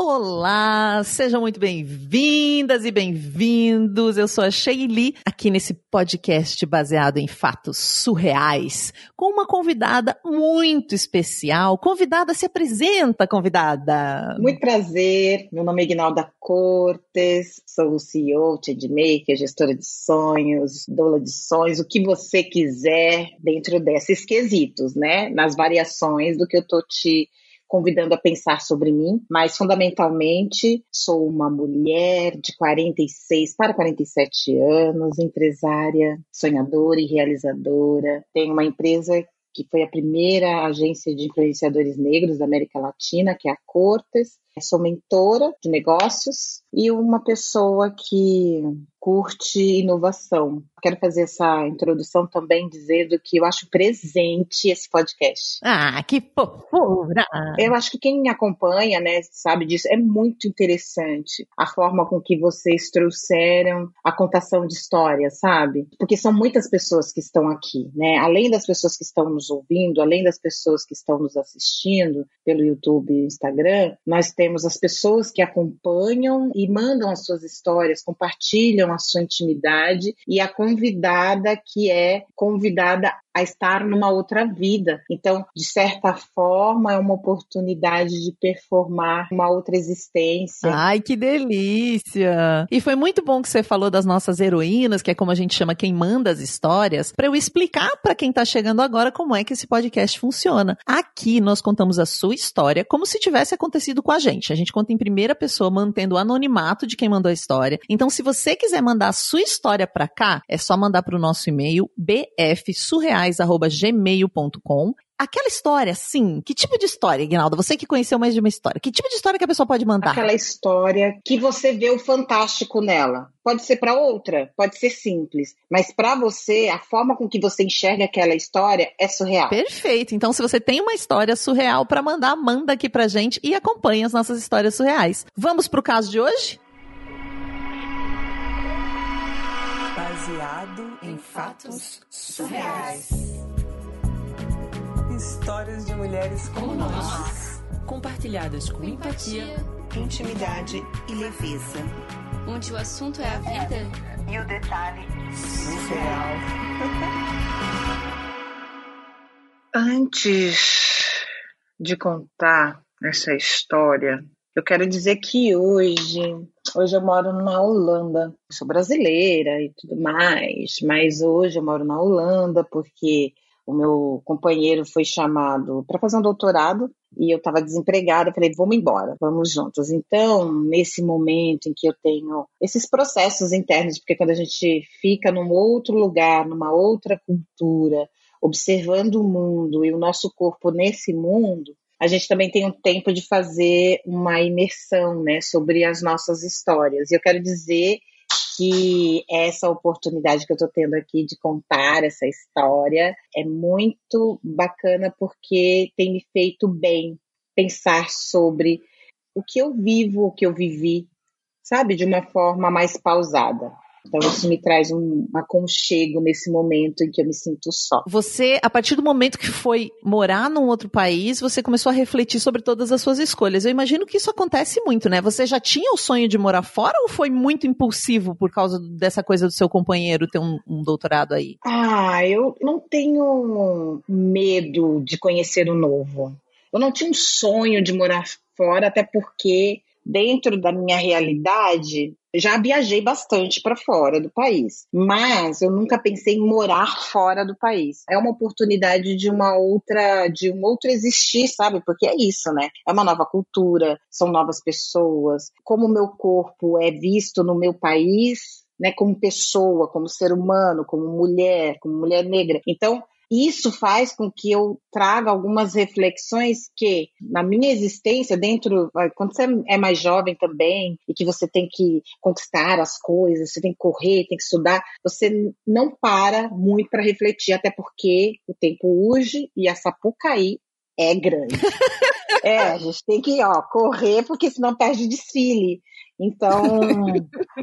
Olá, sejam muito bem-vindas e bem-vindos. Eu sou a Sheili, aqui nesse podcast baseado em fatos surreais, com uma convidada muito especial. Convidada, se apresenta, convidada. Muito prazer, meu nome é Ignalda Cortes, sou o CEO, Maker, gestora de sonhos, doula de sonhos, o que você quiser dentro desses quesitos, né? Nas variações do que eu tô te convidando a pensar sobre mim, mas fundamentalmente sou uma mulher de 46 para 47 anos, empresária, sonhadora e realizadora. Tenho uma empresa que foi a primeira agência de influenciadores negros da América Latina, que é a Cortes. Sou mentora de negócios e uma pessoa que curte inovação. Quero fazer essa introdução também dizendo que eu acho presente esse podcast. Ah, que fofura! Eu acho que quem me acompanha, né, sabe disso, é muito interessante a forma com que vocês trouxeram a contação de histórias, sabe? Porque são muitas pessoas que estão aqui, né? Além das pessoas que estão nos ouvindo, além das pessoas que estão nos assistindo pelo YouTube e Instagram, nós temos as pessoas que acompanham e mandam as suas histórias, compartilham a sua intimidade e a convidada que é convidada a estar numa outra vida. Então, de certa forma, é uma oportunidade de performar uma outra existência. Ai, que delícia! E foi muito bom que você falou das nossas heroínas, que é como a gente chama quem manda as histórias, para eu explicar para quem está chegando agora como é que esse podcast funciona. Aqui nós contamos a sua história como se tivesse acontecido com a gente. A gente conta em primeira pessoa, mantendo o anonimato de quem mandou a história. Então, se você quiser mandar a sua história para cá, é só mandar para o nosso e-mail bfsurreais@gmail.com Aquela história, sim. Que tipo de história, Ignalda? Você que conheceu mais de uma história. Que tipo de história que a pessoa pode mandar? Aquela história que você vê o fantástico nela. Pode ser para outra, pode ser simples, mas para você, a forma com que você enxerga aquela história é surreal. Perfeito. Então, se você tem uma história surreal para mandar, manda aqui pra gente e acompanhe as nossas histórias surreais. Vamos pro caso de hoje? Baseado em fatos surreais. Histórias de mulheres como nós, compartilhadas com empatia, intimidade e leveza. Onde o assunto é a vida e o detalhe surreal. Antes de contar essa história, eu quero dizer que hoje, hoje eu moro na Holanda. sou brasileira e tudo mais, mas hoje eu moro na Holanda porque o meu companheiro foi chamado para fazer um doutorado e eu estava desempregada. Falei, vamos embora, vamos juntos. Então, nesse momento em que eu tenho esses processos internos, porque quando a gente fica num outro lugar, numa outra cultura, observando o mundo e o nosso corpo nesse mundo, a gente também tem um tempo de fazer uma imersão, né, sobre as nossas histórias. E eu quero dizer que essa oportunidade que eu estou tendo aqui de contar essa história é muito bacana porque tem me feito bem pensar sobre o que eu vivo, o que eu vivi, sabe, de uma forma mais pausada. Então isso me traz um aconchego nesse momento em que eu me sinto só. Você, a partir do momento que foi morar num outro país, você começou a refletir sobre todas as suas escolhas. Eu imagino que isso acontece muito, né? Você já tinha o sonho de morar fora ou foi muito impulsivo por causa dessa coisa do seu companheiro ter um, um doutorado aí? Ah, eu não tenho medo de conhecer o novo. Eu não tinha um sonho de morar fora, até porque dentro da minha realidade, já viajei bastante para fora do país, mas eu nunca pensei em morar fora do país. É uma oportunidade de uma outra, de um outro existir, sabe? Porque é isso, né? É uma nova cultura, são novas pessoas. Como o meu corpo é visto no meu país, né, como pessoa, como ser humano, como mulher, como mulher negra. Então, isso faz com que eu traga algumas reflexões que, na minha existência, dentro, quando você é mais jovem também, e que você tem que conquistar as coisas, você tem que correr, tem que estudar, você não para muito para refletir, até porque o tempo urge e a Sapucaí é grande. é, a gente tem que ó, correr, porque senão perde desfile. Então,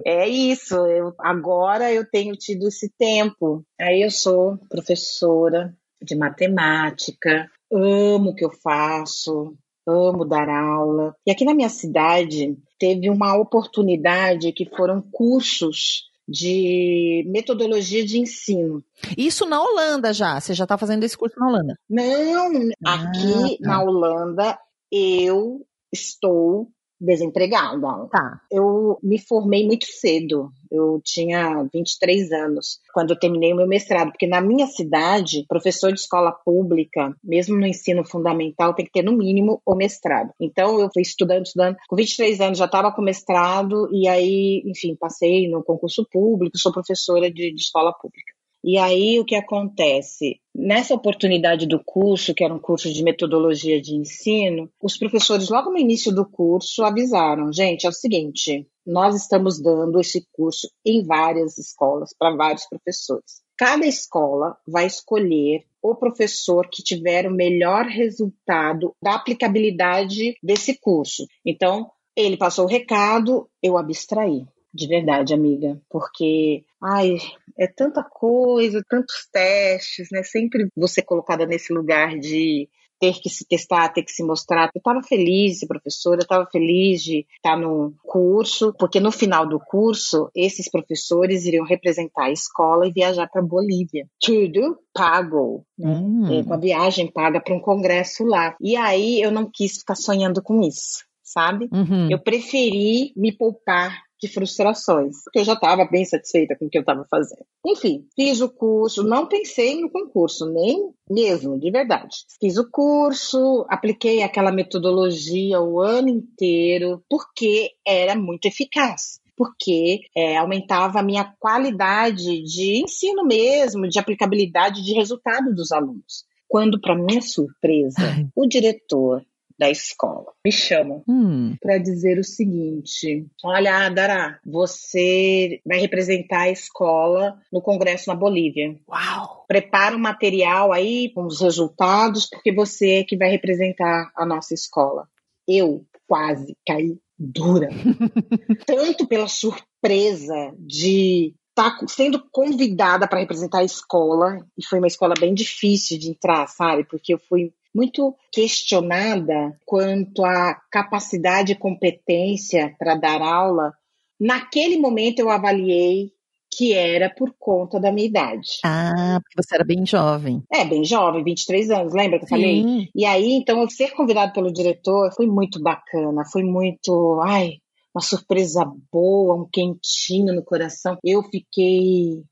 é isso. Eu, agora eu tenho tido esse tempo. Aí eu sou professora de matemática, amo o que eu faço, amo dar aula. E aqui na minha cidade teve uma oportunidade que foram cursos de metodologia de ensino. Isso na Holanda já. Você já está fazendo esse curso na Holanda? Não, Ah, aqui tá. na Holanda eu estou desempregada. Tá. Eu me formei muito cedo. Eu tinha 23 anos quando eu terminei o meu mestrado, porque na minha cidade, professor de escola pública, mesmo no ensino fundamental, tem que ter no mínimo o mestrado. Então eu fui estudando, estudando. Com 23 anos já estava com mestrado e aí, enfim, passei no concurso público, sou professora de, de escola pública. E aí o que acontece? Nessa oportunidade do curso, que era um curso de metodologia de ensino, os professores, logo no início do curso, avisaram: gente, é o seguinte, nós estamos dando esse curso em várias escolas, para vários professores. Cada escola vai escolher o professor que tiver o melhor resultado da aplicabilidade desse curso. Então, ele passou o recado, eu abstraí. De verdade, amiga, porque, ai, é tanta coisa, tantos testes, né? Sempre você colocada nesse lugar de ter que se testar, ter que se mostrar. Eu estava feliz de ser professora, eu estava feliz de estar no curso, porque no final do curso, esses professores iriam representar a escola e viajar para Bolívia. Tudo pago, Hum. é, com a viagem paga para um congresso lá. E aí eu não quis ficar sonhando com isso, sabe? Uhum. Eu preferi me poupar de frustrações, porque eu já estava bem satisfeita com o que eu estava fazendo. Enfim, fiz o curso, não pensei no concurso, nem mesmo, de verdade. Fiz o curso, apliquei aquela metodologia o ano inteiro, porque era muito eficaz. Porque é, aumentava a minha qualidade de ensino mesmo, de aplicabilidade de resultado dos alunos. Quando, para minha surpresa, o diretor da escola me chama Hum. para dizer o seguinte: Olha, Dara, você vai representar a escola no congresso na Bolívia. Uau! Prepara um material aí com os resultados, porque você é que vai representar a nossa escola. Eu quase caí dura. Tanto pela surpresa de estar sendo convidada para representar a escola, e foi uma escola bem difícil de entrar, sabe? Porque eu fui muito questionada quanto à capacidade e competência para dar aula. Naquele momento eu avaliei que era por conta da minha idade. Ah, porque você era bem jovem. É, bem jovem, 23 anos, lembra que eu falei? Sim. E aí, então, eu ser convidado pelo diretor foi muito bacana, foi muito, ai, uma surpresa boa, um quentinho no coração. Eu fiquei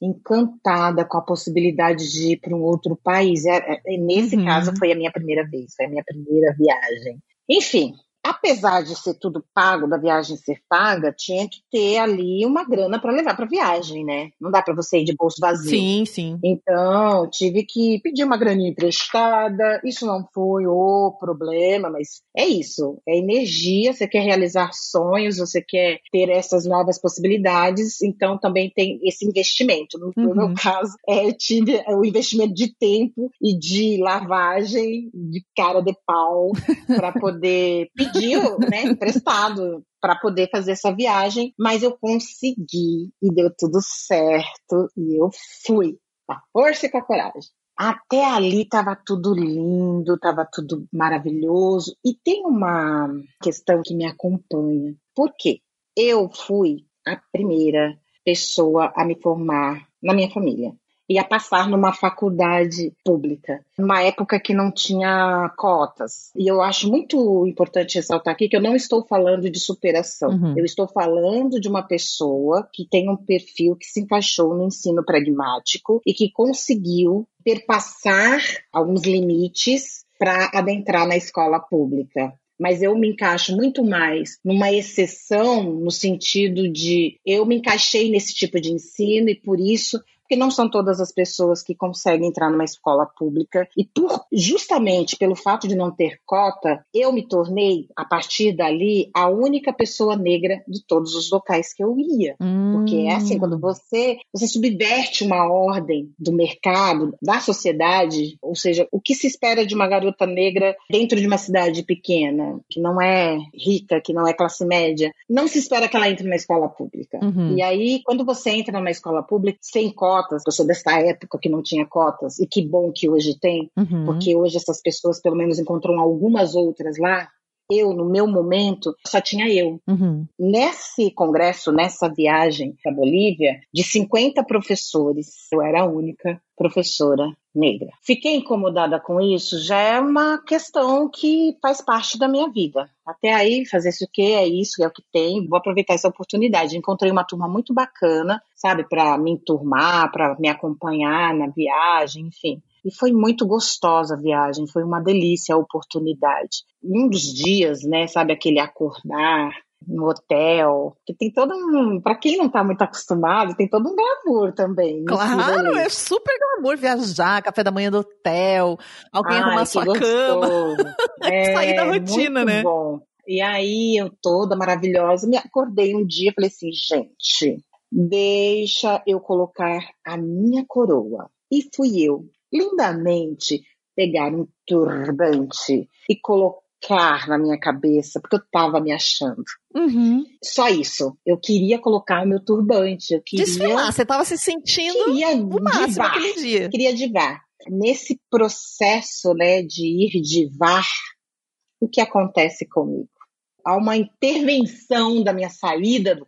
encantada com a possibilidade de ir para um outro país. É, é, nesse Uhum. caso, foi a minha primeira vez, foi a minha primeira viagem. Enfim, apesar de ser tudo pago, da viagem ser paga, tinha que ter ali uma grana para levar para viagem, né? Não dá para você ir de bolso vazio. Sim, sim. Então, tive que pedir uma graninha emprestada. Isso não foi o problema, mas é isso. É energia. Você quer realizar sonhos, você quer ter essas novas possibilidades. Então, também tem esse investimento. No, Uhum. meu caso, é, eu tive o investimento de tempo e de lavagem de cara de pau para poder pedir, né, emprestado para poder fazer essa viagem, mas eu consegui e deu tudo certo e eu fui com a força e com a coragem. Até ali estava tudo lindo, estava tudo maravilhoso. E tem uma questão que me acompanha. Por quê? Eu fui a primeira pessoa a me formar na minha família e a passar numa faculdade pública, numa época que não tinha cotas. E eu acho muito importante ressaltar aqui que eu não estou falando de superação. Uhum. Eu estou falando de uma pessoa que tem um perfil que se encaixou no ensino pragmático e que conseguiu perpassar alguns limites para adentrar na escola pública mas eu me encaixo muito mais numa exceção no sentido de eu me encaixei nesse tipo de ensino e por isso porque não são todas as pessoas que conseguem entrar numa escola pública e por justamente pelo fato de não ter cota, eu me tornei a partir dali a única pessoa negra de todos os locais que eu ia. Porque é assim, quando você, você subverte uma ordem do mercado, da sociedade, ou seja, o que se espera de uma garota negra dentro de uma cidade pequena, que não é rica, que não é classe média, não se espera que ela entre na escola pública. Uhum. E aí, quando você entra numa escola pública, sem cota, cotas, eu sou dessa época que não tinha cotas, e que bom que hoje tem, Uhum. porque hoje essas pessoas pelo menos encontram algumas outras lá. Eu, no meu momento, só tinha eu. Uhum. Nesse congresso, nessa viagem para Bolívia, de 50 professores, eu era a única professora negra. Fiquei incomodada com isso, já é uma questão que faz parte da minha vida. Até aí, fazer isso o quê? É isso, é o que tem. Vou aproveitar essa oportunidade. Encontrei uma turma muito bacana, sabe, para me enturmar, para me acompanhar na viagem, enfim. E foi muito gostosa a viagem, foi uma delícia a oportunidade. Um dos dias, né, sabe, aquele acordar no hotel, que tem todo um, para quem não tá muito acostumado, tem todo um glamour também. nesse Claro, é super glamour viajar, café da manhã do hotel, alguém Ai, arrumar sua cama. gostoso. Sair da É, rotina, muito né? bom. E aí, eu toda maravilhosa, me acordei um dia e falei assim, gente, deixa eu colocar a minha coroa. E fui eu, lindamente, pegar um turbante e colocar na minha cabeça, porque eu tava me achando. Uhum. Só isso. Eu queria colocar o meu turbante. Eu queria, Desfilar, você tava se sentindo queria o máximo divar aquele dia. queria divar. Nesse processo né, de ir divar, o que acontece comigo? Há uma intervenção da minha saída do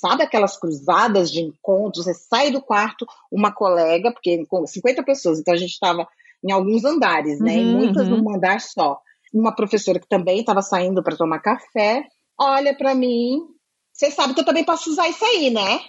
sabe aquelas cruzadas de encontros? Você sai do quarto, uma colega, porque com 50 pessoas, então a gente estava em alguns andares, né? E Uhum, muitas uhum. num andar só. Uma professora que também estava saindo para tomar café, olha para mim. Você sabe que eu também posso usar isso aí, né?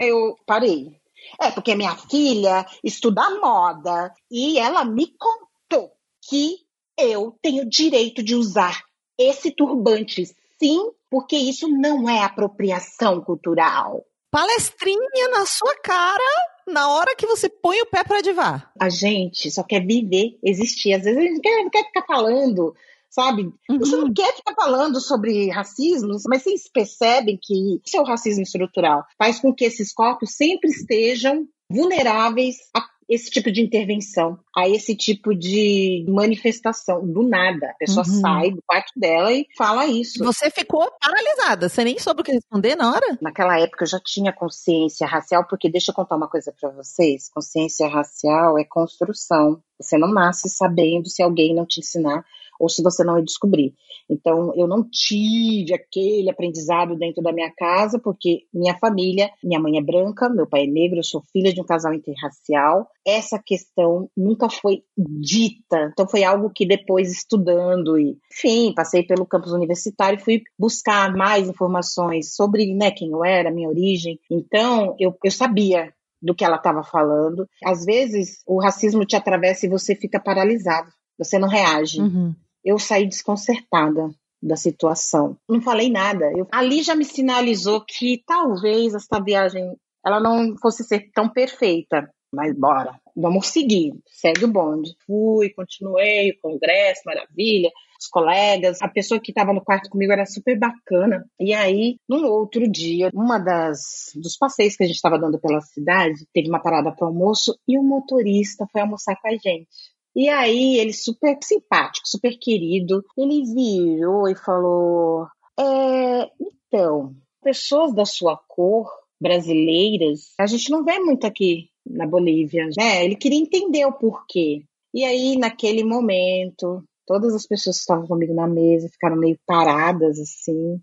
Eu parei. É, porque minha filha estuda moda e ela me contou que eu tenho direito de usar esse turbante, sim, porque isso não é apropriação cultural. Palestrinha na sua cara na hora que você põe o pé pra divar. A gente só quer viver, existir. Às vezes a gente não quer, não quer ficar falando, sabe? Você Uhum. não quer ficar falando sobre racismo, mas vocês percebem que isso é o racismo estrutural. Faz com que esses corpos sempre estejam vulneráveis a esse tipo de intervenção, a esse tipo de manifestação. Do nada. A pessoa Uhum. sai do quarto dela e fala isso. Você ficou paralisada, você nem soube o que responder na hora? Naquela época eu já tinha consciência racial, porque deixa eu contar uma coisa para vocês: consciência racial é construção. Você não nasce sabendo se alguém não te ensinar ou se você não descobrir. Então, eu não tive aquele aprendizado dentro da minha casa, porque minha família, minha mãe é branca, meu pai é negro, eu sou filha de um casal interracial. Essa questão nunca foi dita. Então, foi algo que depois, estudando e, enfim, passei pelo campus universitário, fui buscar mais informações sobre né, quem eu era, minha origem. Então, eu, eu sabia do que ela estava falando. Às vezes, o racismo te atravessa e você fica paralisado. Você não reage Uhum. Eu saí desconcertada da situação. Não falei nada. Eu- ali já me sinalizou que talvez essa viagem ela não fosse ser tão perfeita. Mas bora, vamos seguir. Segue o bonde. Fui, continuei, o congresso, maravilha. Os colegas, a pessoa que estava no quarto comigo era super bacana. E aí, num outro dia, uma das dos passeios que a gente estava dando pela cidade, teve uma parada para almoço e o motorista foi almoçar com a gente. E aí, ele super simpático, super querido, ele virou e falou: é, então, pessoas da sua cor, brasileiras, a gente não vê muito aqui na Bolívia, né? Ele queria entender o porquê. E aí, naquele momento, todas as pessoas que estavam comigo na mesa ficaram meio paradas, assim,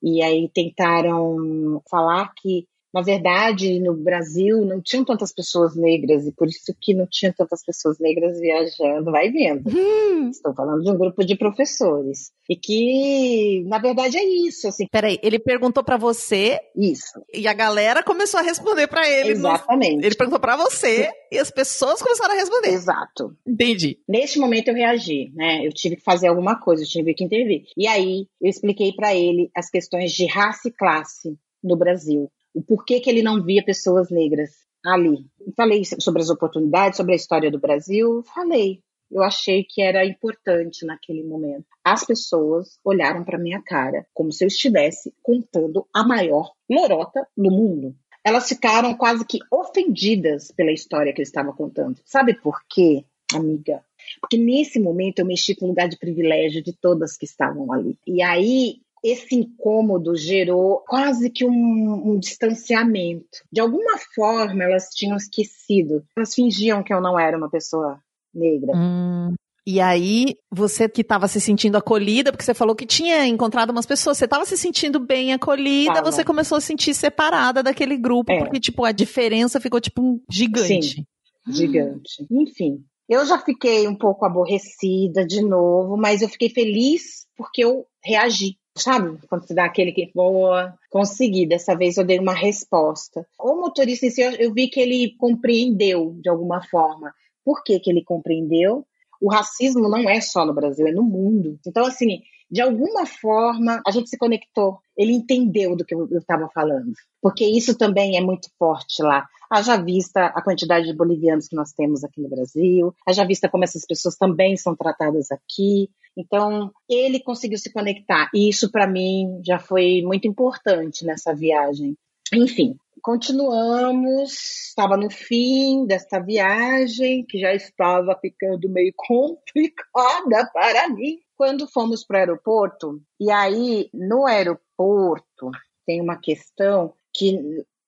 e aí tentaram falar que na verdade, no Brasil não tinham tantas pessoas negras e por isso que não tinha tantas pessoas negras viajando. Vai vendo. Hum. Estou falando de um grupo de professores. E que, na verdade, é isso. Assim, Peraí, ele perguntou pra você isso. e a galera começou a responder pra ele. no- Exatamente. Ele perguntou pra você e as pessoas começaram a responder. Exato. Entendi. Neste momento eu reagi, né? Eu tive que fazer alguma coisa, eu tive que intervir. E aí eu expliquei para ele as questões de raça e classe no Brasil. O porquê que ele não via pessoas negras ali. Falei sobre as oportunidades, sobre a história do Brasil, falei. Eu achei que era importante naquele momento. As pessoas olharam para minha cara como se eu estivesse contando a maior lorota do mundo. Elas ficaram quase que ofendidas pela história que eu estava contando. Sabe por quê, amiga? Porque nesse momento eu mexi com um lugar de privilégio de todas que estavam ali. E aí esse incômodo gerou quase que um, um, distanciamento. De alguma forma, elas tinham esquecido. Elas fingiam que eu não era uma pessoa negra. Hum. E aí, você que estava se sentindo acolhida, porque você falou que tinha encontrado umas pessoas, você estava se sentindo bem acolhida, tava. você começou a se sentir separada daquele grupo, é. porque, tipo, a diferença ficou, tipo, um gigante. Sim, gigante. Hum. Enfim, eu já fiquei um pouco aborrecida de novo, mas eu fiquei feliz porque eu reagi. Sabe? Quando você dá aquele que, boa, consegui, dessa vez eu dei uma resposta. O motorista em si, eu, eu vi que ele compreendeu de alguma forma. Por que, que ele compreendeu? o racismo não é só no Brasil, é no mundo. Então, assim, de alguma forma, a gente se conectou. Ele entendeu do que eu estava falando. Porque isso também é muito forte lá. Haja vista a quantidade de bolivianos que nós temos aqui no Brasil, haja vista como essas pessoas também são tratadas aqui. Então, ele conseguiu se conectar. E isso, para mim, já foi muito importante nessa viagem. Enfim, continuamos, estava no fim desta viagem, que já estava ficando meio complicada para mim, quando fomos para o aeroporto. E aí, no aeroporto, tem uma questão que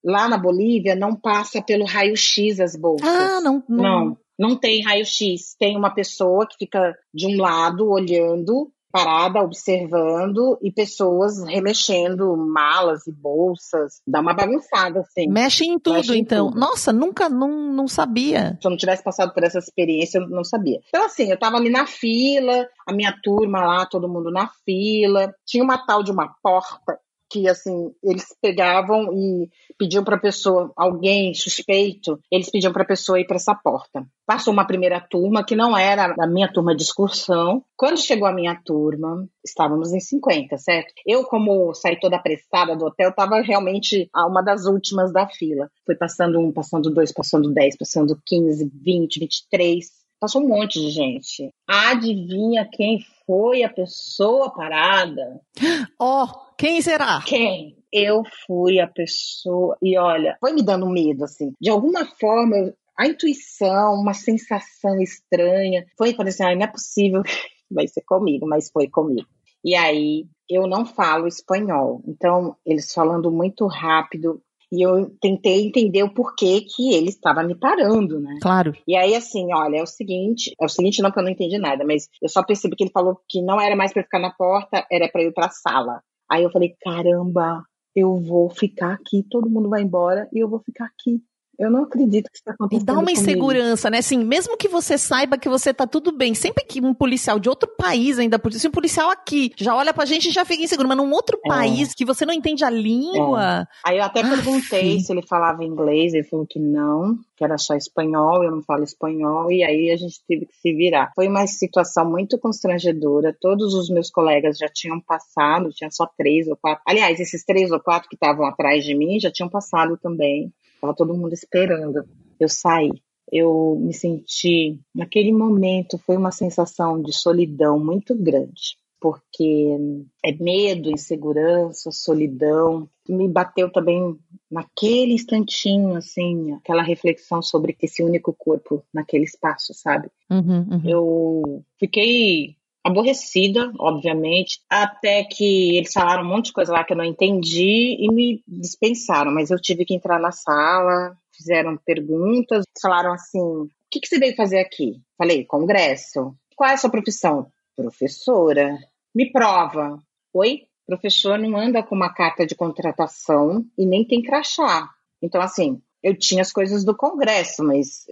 lá na Bolívia não passa pelo raio-x as bolsas. Ah, não. Não, não, não tem raio-x. Tem uma pessoa que fica de um lado olhando parada observando e pessoas remexendo malas e bolsas. Dá uma bagunçada, assim. Mexe em tudo, Mexe em então. Tudo. Nossa, nunca, não, não sabia. Se eu não tivesse passado por essa experiência, eu não sabia. Então, assim, eu tava ali na fila, a minha turma lá, todo mundo na fila. Tinha uma tal de uma porta que assim eles pegavam e pediam para a pessoa, alguém suspeito, eles pediam para a pessoa ir para essa porta. Passou uma primeira turma que não era a minha turma de excursão. Quando chegou a minha turma, estávamos em 50, certo? Eu, como saí toda apressada do hotel, estava realmente uma das últimas da fila. Foi passando um, passando dois, passando dez, passando 15, 20, 23. Passou um monte de gente. Adivinha quem foi a pessoa parada? Oh, quem será? Quem? Eu fui a pessoa. E olha, foi me dando medo, assim. De alguma forma, a intuição, uma sensação estranha. Foi parecer, assim, ah, não é possível, vai ser comigo, mas foi comigo. E aí, eu não falo espanhol. Então, eles falando muito rápido, e eu tentei entender o porquê que ele estava me parando, né? Claro. E aí, assim, olha, é o seguinte, é o seguinte, não que eu não entendi nada, mas eu só percebi que ele falou que não era mais para ficar na porta, era para ir para a sala. Aí eu falei, caramba, eu vou ficar aqui, todo mundo vai embora e eu vou ficar aqui. Eu não acredito que isso está acontecendo. E dá uma insegurança, né? Assim, mesmo que você saiba que você tá tudo bem, sempre que um policial de outro país ainda, se um policial aqui já olha pra gente e já fica inseguro, mas num outro é. país que você não entende a língua. É. Aí eu até perguntei se ele falava inglês, ele falou que não, que era só espanhol, eu não falo espanhol, e aí a gente teve que se virar. Foi uma situação muito constrangedora, todos os meus colegas já tinham passado, tinha só três ou quatro. Aliás, esses três ou quatro que estavam atrás de mim já tinham passado também. Estava todo mundo esperando eu sair. Eu me senti, naquele momento, foi uma sensação de solidão muito grande, porque é medo, insegurança, solidão. Me bateu também naquele instantinho, assim, aquela reflexão sobre esse único corpo naquele espaço, sabe? Uhum, uhum. Eu fiquei aborrecida, obviamente, até que eles falaram um monte de coisa lá que eu não entendi e me dispensaram, mas eu tive que entrar na sala, fizeram perguntas, falaram assim: o que, que você veio fazer aqui? Falei, congresso. Qual é a sua profissão? Professora. Me prova. Oi? Professor não anda com uma carta de contratação e nem tem crachá. Então, assim, eu tinha as coisas do Congresso, mas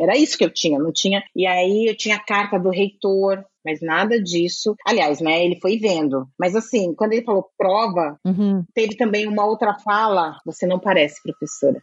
era isso que eu tinha, não tinha. E aí eu tinha a carta do reitor, mas nada disso. Aliás, né, ele foi vendo. Mas assim, quando ele falou prova, uhum. teve também uma outra fala: você não parece professora.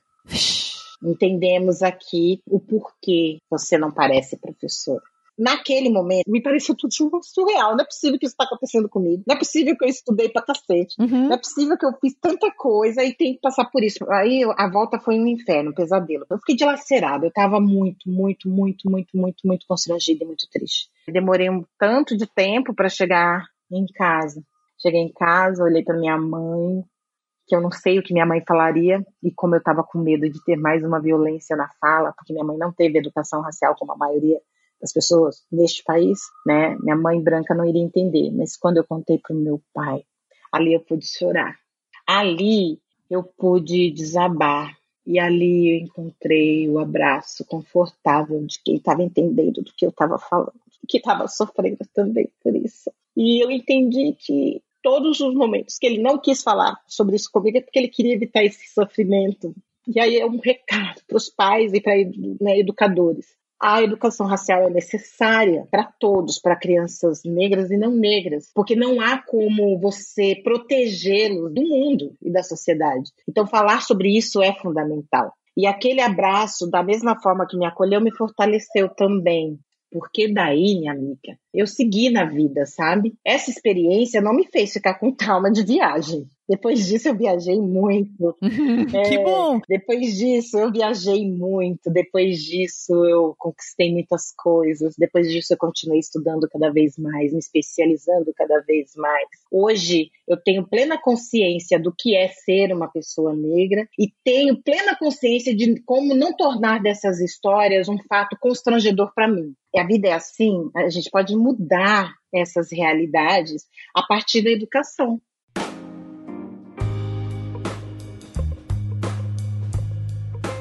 Entendemos aqui o porquê você não parece professora naquele momento, me pareceu tudo surreal. Não é possível que isso está acontecendo comigo. Não é possível que eu estudei pra cacete. Uhum. Não é possível que eu fiz tanta coisa e tenho que passar por isso. Aí a volta foi um inferno, um pesadelo. Eu fiquei dilacerada. Eu tava muito, muito, muito, muito, muito, muito constrangida e muito triste. demorei um tanto de tempo para chegar em casa. Cheguei em casa, olhei para minha mãe, que eu não sei o que minha mãe falaria, e como eu estava com medo de ter mais uma violência na fala, porque minha mãe não teve educação racial como a maioria das pessoas neste país, né? Minha mãe branca não iria entender, mas quando eu contei para o meu pai Ali eu pude chorar. Ali eu pude desabar. E ali eu encontrei o abraço confortável de quem estava entendendo do que eu estava falando, que estava sofrendo também por isso. E eu entendi que todos os momentos que ele não quis falar sobre isso comigo é porque ele queria evitar esse sofrimento. E aí é um recado para os pais e para né, educadores a educação racial é necessária para todos, para crianças negras e não negras, porque não há como você protegê-los do mundo e da sociedade. Então, falar sobre isso é fundamental. E aquele abraço, da mesma forma que me acolheu, me fortaleceu também. Porque daí, minha amiga, eu segui na vida, sabe? Essa experiência não me fez ficar com trauma de viagem. Depois disso eu viajei muito. que é, bom! Depois disso eu viajei muito. Depois disso eu conquistei muitas coisas. Depois disso eu continuei estudando cada vez mais, me especializando cada vez mais. Hoje eu tenho plena consciência do que é ser uma pessoa negra e tenho plena consciência de como não tornar dessas histórias um fato constrangedor para mim. A vida é assim, a gente pode mudar essas realidades a partir da educação.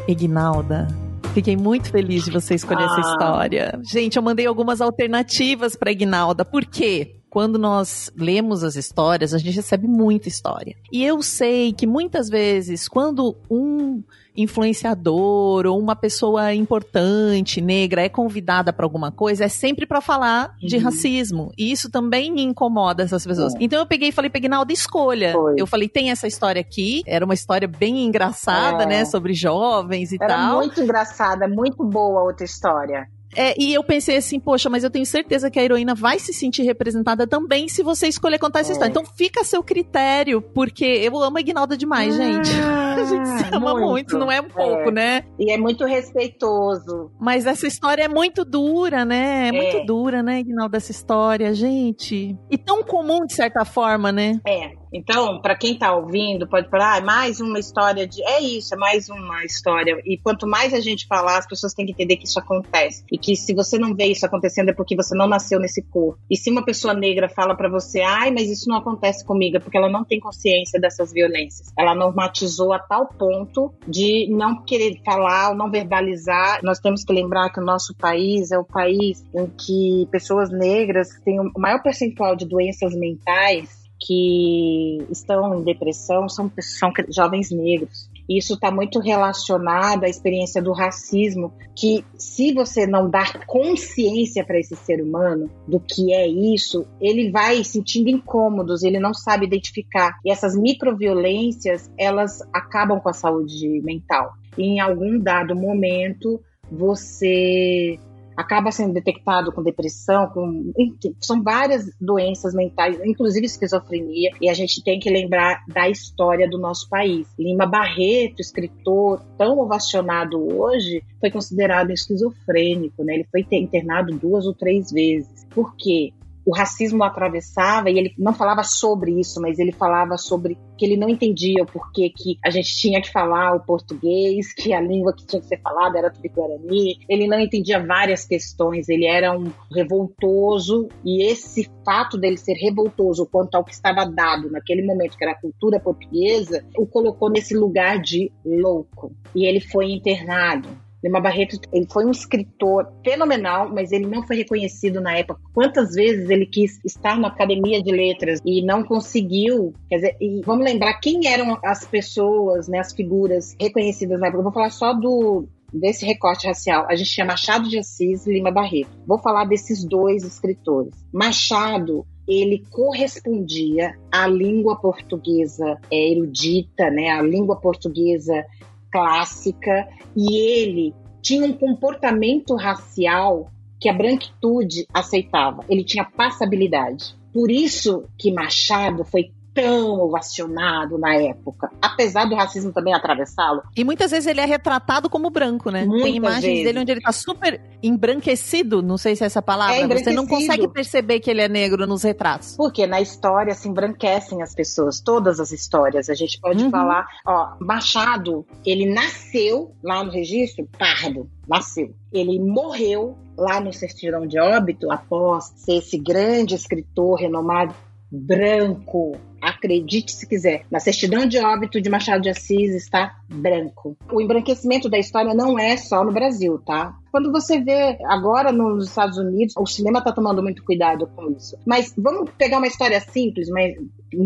Ignalda, Fiquei muito feliz de você escolher ah. essa história. Gente, eu mandei algumas alternativas para Ignalda. Por quê? Quando nós lemos as histórias, a gente recebe muita história. E eu sei que muitas vezes, quando um influenciador ou uma pessoa importante, negra, é convidada para alguma coisa, é sempre para falar uhum. de racismo. E isso também me incomoda essas pessoas. É. Então eu peguei e falei, Pegnalda, escolha. Foi. Eu falei, tem essa história aqui. Era uma história bem engraçada, é. né? Sobre jovens e Era tal. Era muito engraçada, muito boa a outra história. É, e eu pensei assim, poxa, mas eu tenho certeza que a heroína vai se sentir representada também se você escolher contar essa é. história. Então fica a seu critério, porque eu amo a Ignalda demais, ah, gente. A gente se ama muito, muito não é um pouco, é. né? E é muito respeitoso. Mas essa história é muito dura, né? É, é. muito dura, né, Ignalda, essa história, gente. E tão comum, de certa forma, né? É. Então, para quem está ouvindo, pode falar, ah, é mais uma história de. É isso, é mais uma história. E quanto mais a gente falar, as pessoas têm que entender que isso acontece. E que se você não vê isso acontecendo é porque você não nasceu nesse corpo. E se uma pessoa negra fala para você, ai, mas isso não acontece comigo, é porque ela não tem consciência dessas violências. Ela normatizou a tal ponto de não querer falar ou não verbalizar. Nós temos que lembrar que o nosso país é o país em que pessoas negras têm o maior percentual de doenças mentais que estão em depressão são, são jovens negros. Isso está muito relacionado à experiência do racismo, que se você não dar consciência para esse ser humano do que é isso, ele vai sentindo incômodos, ele não sabe identificar. E essas microviolências, elas acabam com a saúde mental. E em algum dado momento, você acaba sendo detectado com depressão, com são várias doenças mentais, inclusive esquizofrenia, e a gente tem que lembrar da história do nosso país. Lima Barreto, escritor tão ovacionado hoje, foi considerado esquizofrênico, né? Ele foi internado duas ou três vezes. Por quê? O racismo atravessava e ele não falava sobre isso, mas ele falava sobre que ele não entendia o porquê que a gente tinha que falar o português, que a língua que tinha que ser falada era tupi-guarani. Ele não entendia várias questões, ele era um revoltoso e esse fato dele ser revoltoso quanto ao que estava dado naquele momento, que era a cultura portuguesa, o colocou nesse lugar de louco. E ele foi internado. Lima Barreto, ele foi um escritor fenomenal, mas ele não foi reconhecido na época. Quantas vezes ele quis estar na Academia de Letras e não conseguiu? Quer dizer, vamos lembrar quem eram as pessoas, né, as figuras reconhecidas na época. Eu vou falar só do desse recorte racial. A gente tinha Machado de Assis e Lima Barreto. Vou falar desses dois escritores. Machado ele correspondia à língua portuguesa é, erudita, né, a língua portuguesa clássica e ele tinha um comportamento racial que a branquitude aceitava. Ele tinha passabilidade. Por isso que Machado foi tão ovacionado na época, apesar do racismo também atravessá-lo. E muitas vezes ele é retratado como branco, né? Muitas Tem imagens vezes. dele onde ele tá super embranquecido, não sei se é essa palavra, é você não consegue perceber que ele é negro nos retratos. Porque na história se embranquecem as pessoas, todas as histórias. A gente pode uhum. falar, ó, Machado, ele nasceu lá no registro pardo, nasceu. Ele morreu lá no certidão de óbito após ser esse grande escritor renomado branco, acredite se quiser, na certidão de óbito de Machado de Assis está branco. O embranquecimento da história não é só no Brasil, tá? Quando você vê agora nos Estados Unidos, o cinema está tomando muito cuidado com isso. Mas vamos pegar uma história simples, mas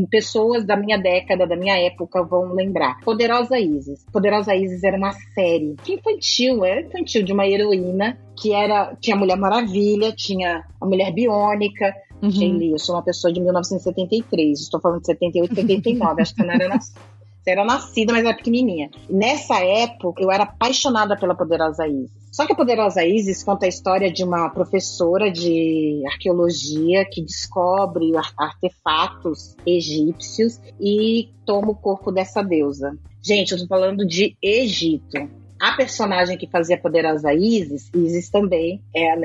pessoas da minha década, da minha época vão lembrar. Poderosa Isis. Poderosa Isis era uma série infantil, era infantil de uma heroína que era tinha a Mulher Maravilha, tinha a Mulher Biônica, Uhum. Eu sou uma pessoa de 1973, estou falando de 78, 79, acho que não era nascida. Era nascida, mas era pequenininha. Nessa época, eu era apaixonada pela Poderosa Isis. Só que a Poderosa Isis conta a história de uma professora de arqueologia que descobre artefatos egípcios e toma o corpo dessa deusa. Gente, eu tô falando de Egito. A personagem que fazia poderosa Isis, Isis também é a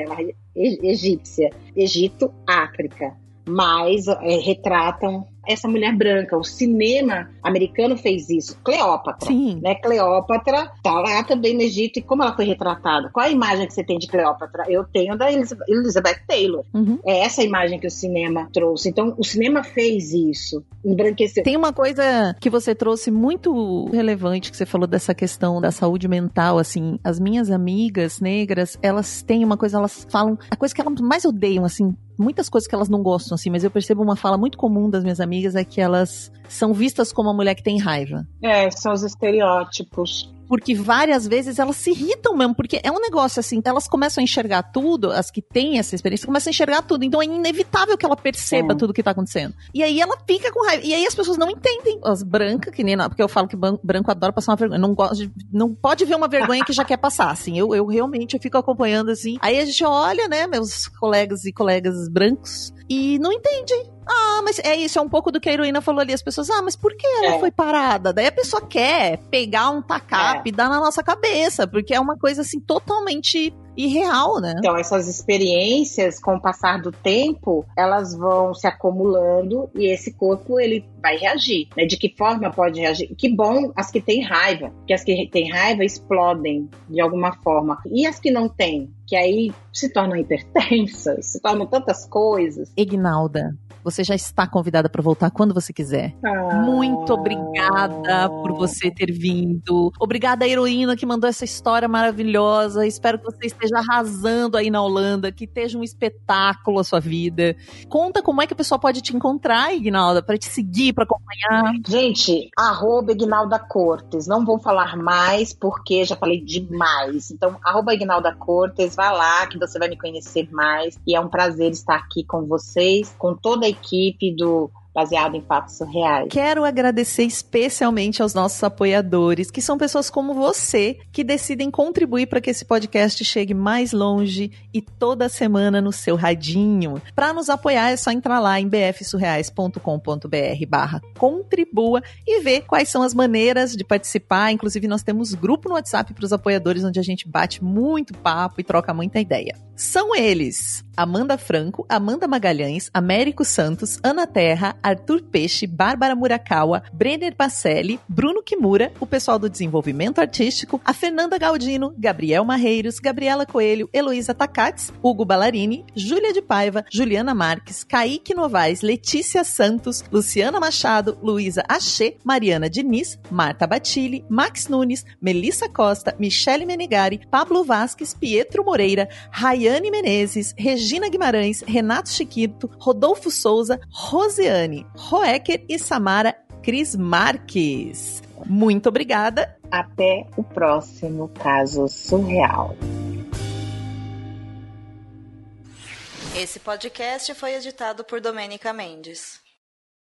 egípcia, Egito, África, mas é, retratam essa mulher branca. O cinema americano fez isso. Cleópatra. Sim. Né? Cleópatra tá lá também no Egito. E como ela foi retratada? Qual a imagem que você tem de Cleópatra? Eu tenho da Elizabeth Taylor. Uhum. É essa imagem que o cinema trouxe. Então, o cinema fez isso. Embranqueceu. Tem uma coisa que você trouxe muito relevante, que você falou dessa questão da saúde mental, assim, as minhas amigas negras, elas têm uma coisa, elas falam, a coisa que elas mais odeiam, assim, muitas coisas que elas não gostam, assim, mas eu percebo uma fala muito comum das minhas amigas é que elas são vistas como a mulher que tem raiva. É, são os estereótipos porque várias vezes elas se irritam mesmo, porque é um negócio assim, elas começam a enxergar tudo, as que têm essa experiência começam a enxergar tudo, então é inevitável que ela perceba tudo que tá acontecendo. E aí ela fica com raiva, e aí as pessoas não entendem. As brancas, que nem não, porque eu falo que branco adora passar uma vergonha, não gosta não pode ver uma vergonha que já quer passar, assim, eu, eu realmente eu fico acompanhando assim, aí a gente olha, né, meus colegas e colegas brancos, e não entende. Ah, mas é isso, é um pouco do que a heroína falou ali. As pessoas, ah, mas por que ela é. foi parada? Daí a pessoa quer pegar um tacape é. e dar na nossa cabeça, porque é uma coisa assim totalmente irreal, né? Então, essas experiências, com o passar do tempo, elas vão se acumulando e esse corpo ele vai reagir. Né? De que forma pode reagir? Que bom as que têm raiva, que as que têm raiva explodem de alguma forma. E as que não têm, que aí se tornam hipertensas, se tornam tantas coisas. Ignalda, você já está convidada para voltar quando você quiser. Ah. Muito obrigada por você ter vindo. Obrigada, heroína, que mandou essa história maravilhosa. Espero que você esteja arrasando aí na Holanda, que esteja um espetáculo a sua vida. Conta como é que a pessoa pode te encontrar, Ignalda, para te seguir, para acompanhar. Gente, arroba Ignalda Cortes. Não vou falar mais, porque já falei demais. Então, arroba Ignalda Cortes, vai lá que você vai me conhecer mais. E é um prazer estar aqui com vocês, com toda a equipe do baseado em fatos surreais. Quero agradecer especialmente aos nossos apoiadores, que são pessoas como você, que decidem contribuir para que esse podcast chegue mais longe e toda semana no seu radinho. Para nos apoiar é só entrar lá em bfsurreais.com.br barra contribua e ver quais são as maneiras de participar. Inclusive, nós temos grupo no WhatsApp para os apoiadores, onde a gente bate muito papo e troca muita ideia. São eles Amanda Franco, Amanda Magalhães, Américo Santos, Ana Terra, Arthur Peixe, Bárbara Murakawa, Brenner Pacelli, Bruno Kimura, o pessoal do desenvolvimento artístico, a Fernanda Galdino, Gabriel Marreiros, Gabriela Coelho, Heloísa Takats, Hugo Ballarini, Júlia de Paiva, Juliana Marques, Kaique Novaes, Letícia Santos, Luciana Machado, Luísa Achê, Mariana Diniz, Marta Batilli, Max Nunes, Melissa Costa, Michele Menegari, Pablo Vasques, Pietro Moreira, Rayane Menezes, Regina Guimarães, Renato Chiquito, Rodolfo Souza, Rosiane, Roecker e Samara Cris Marques. Muito obrigada. Até o próximo caso surreal. Esse podcast foi editado por Domênica Mendes.